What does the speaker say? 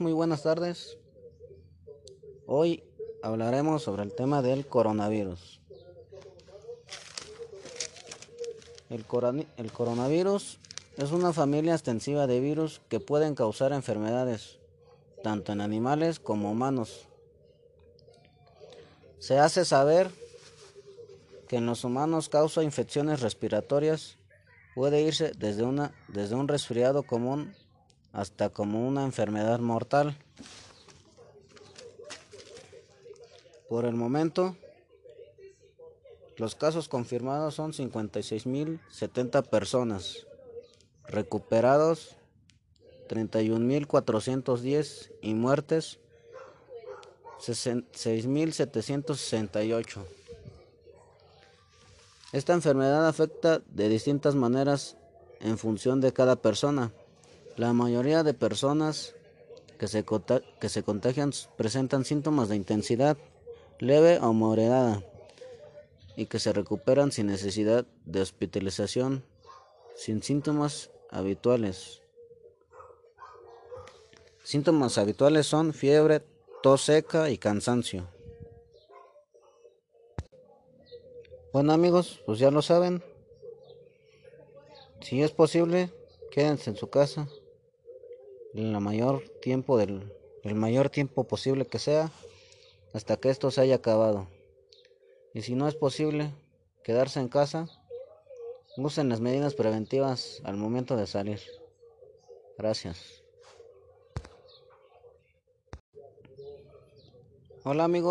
muy buenas tardes. Hoy hablaremos sobre el tema del coronavirus. El, el, coronavirus es una familia extensiva de virus que pueden causar enfermedades, tanto en animales como humanos. Se hace saber que en los humanos causa infecciones respiratorias, puede irse desde, una, desde un resfriado común hasta como una enfermedad mortal. Por el momento, los casos confirmados son 56.070 personas, recuperados 31.410 y muertes 6.768. Esta enfermedad afecta de distintas maneras en función de cada persona. La mayoría de personas que se, que se contagian presentan síntomas de intensidad leve o moderada y que se recuperan sin necesidad de hospitalización, sin síntomas habituales. Síntomas habituales son fiebre, tos seca y cansancio. Bueno amigos, pues ya lo saben. Si es posible, quédense en su casa el mayor tiempo del el mayor tiempo posible que sea hasta que esto se haya acabado. Y si no es posible quedarse en casa, usen las medidas preventivas al momento de salir. Gracias. Hola amigos.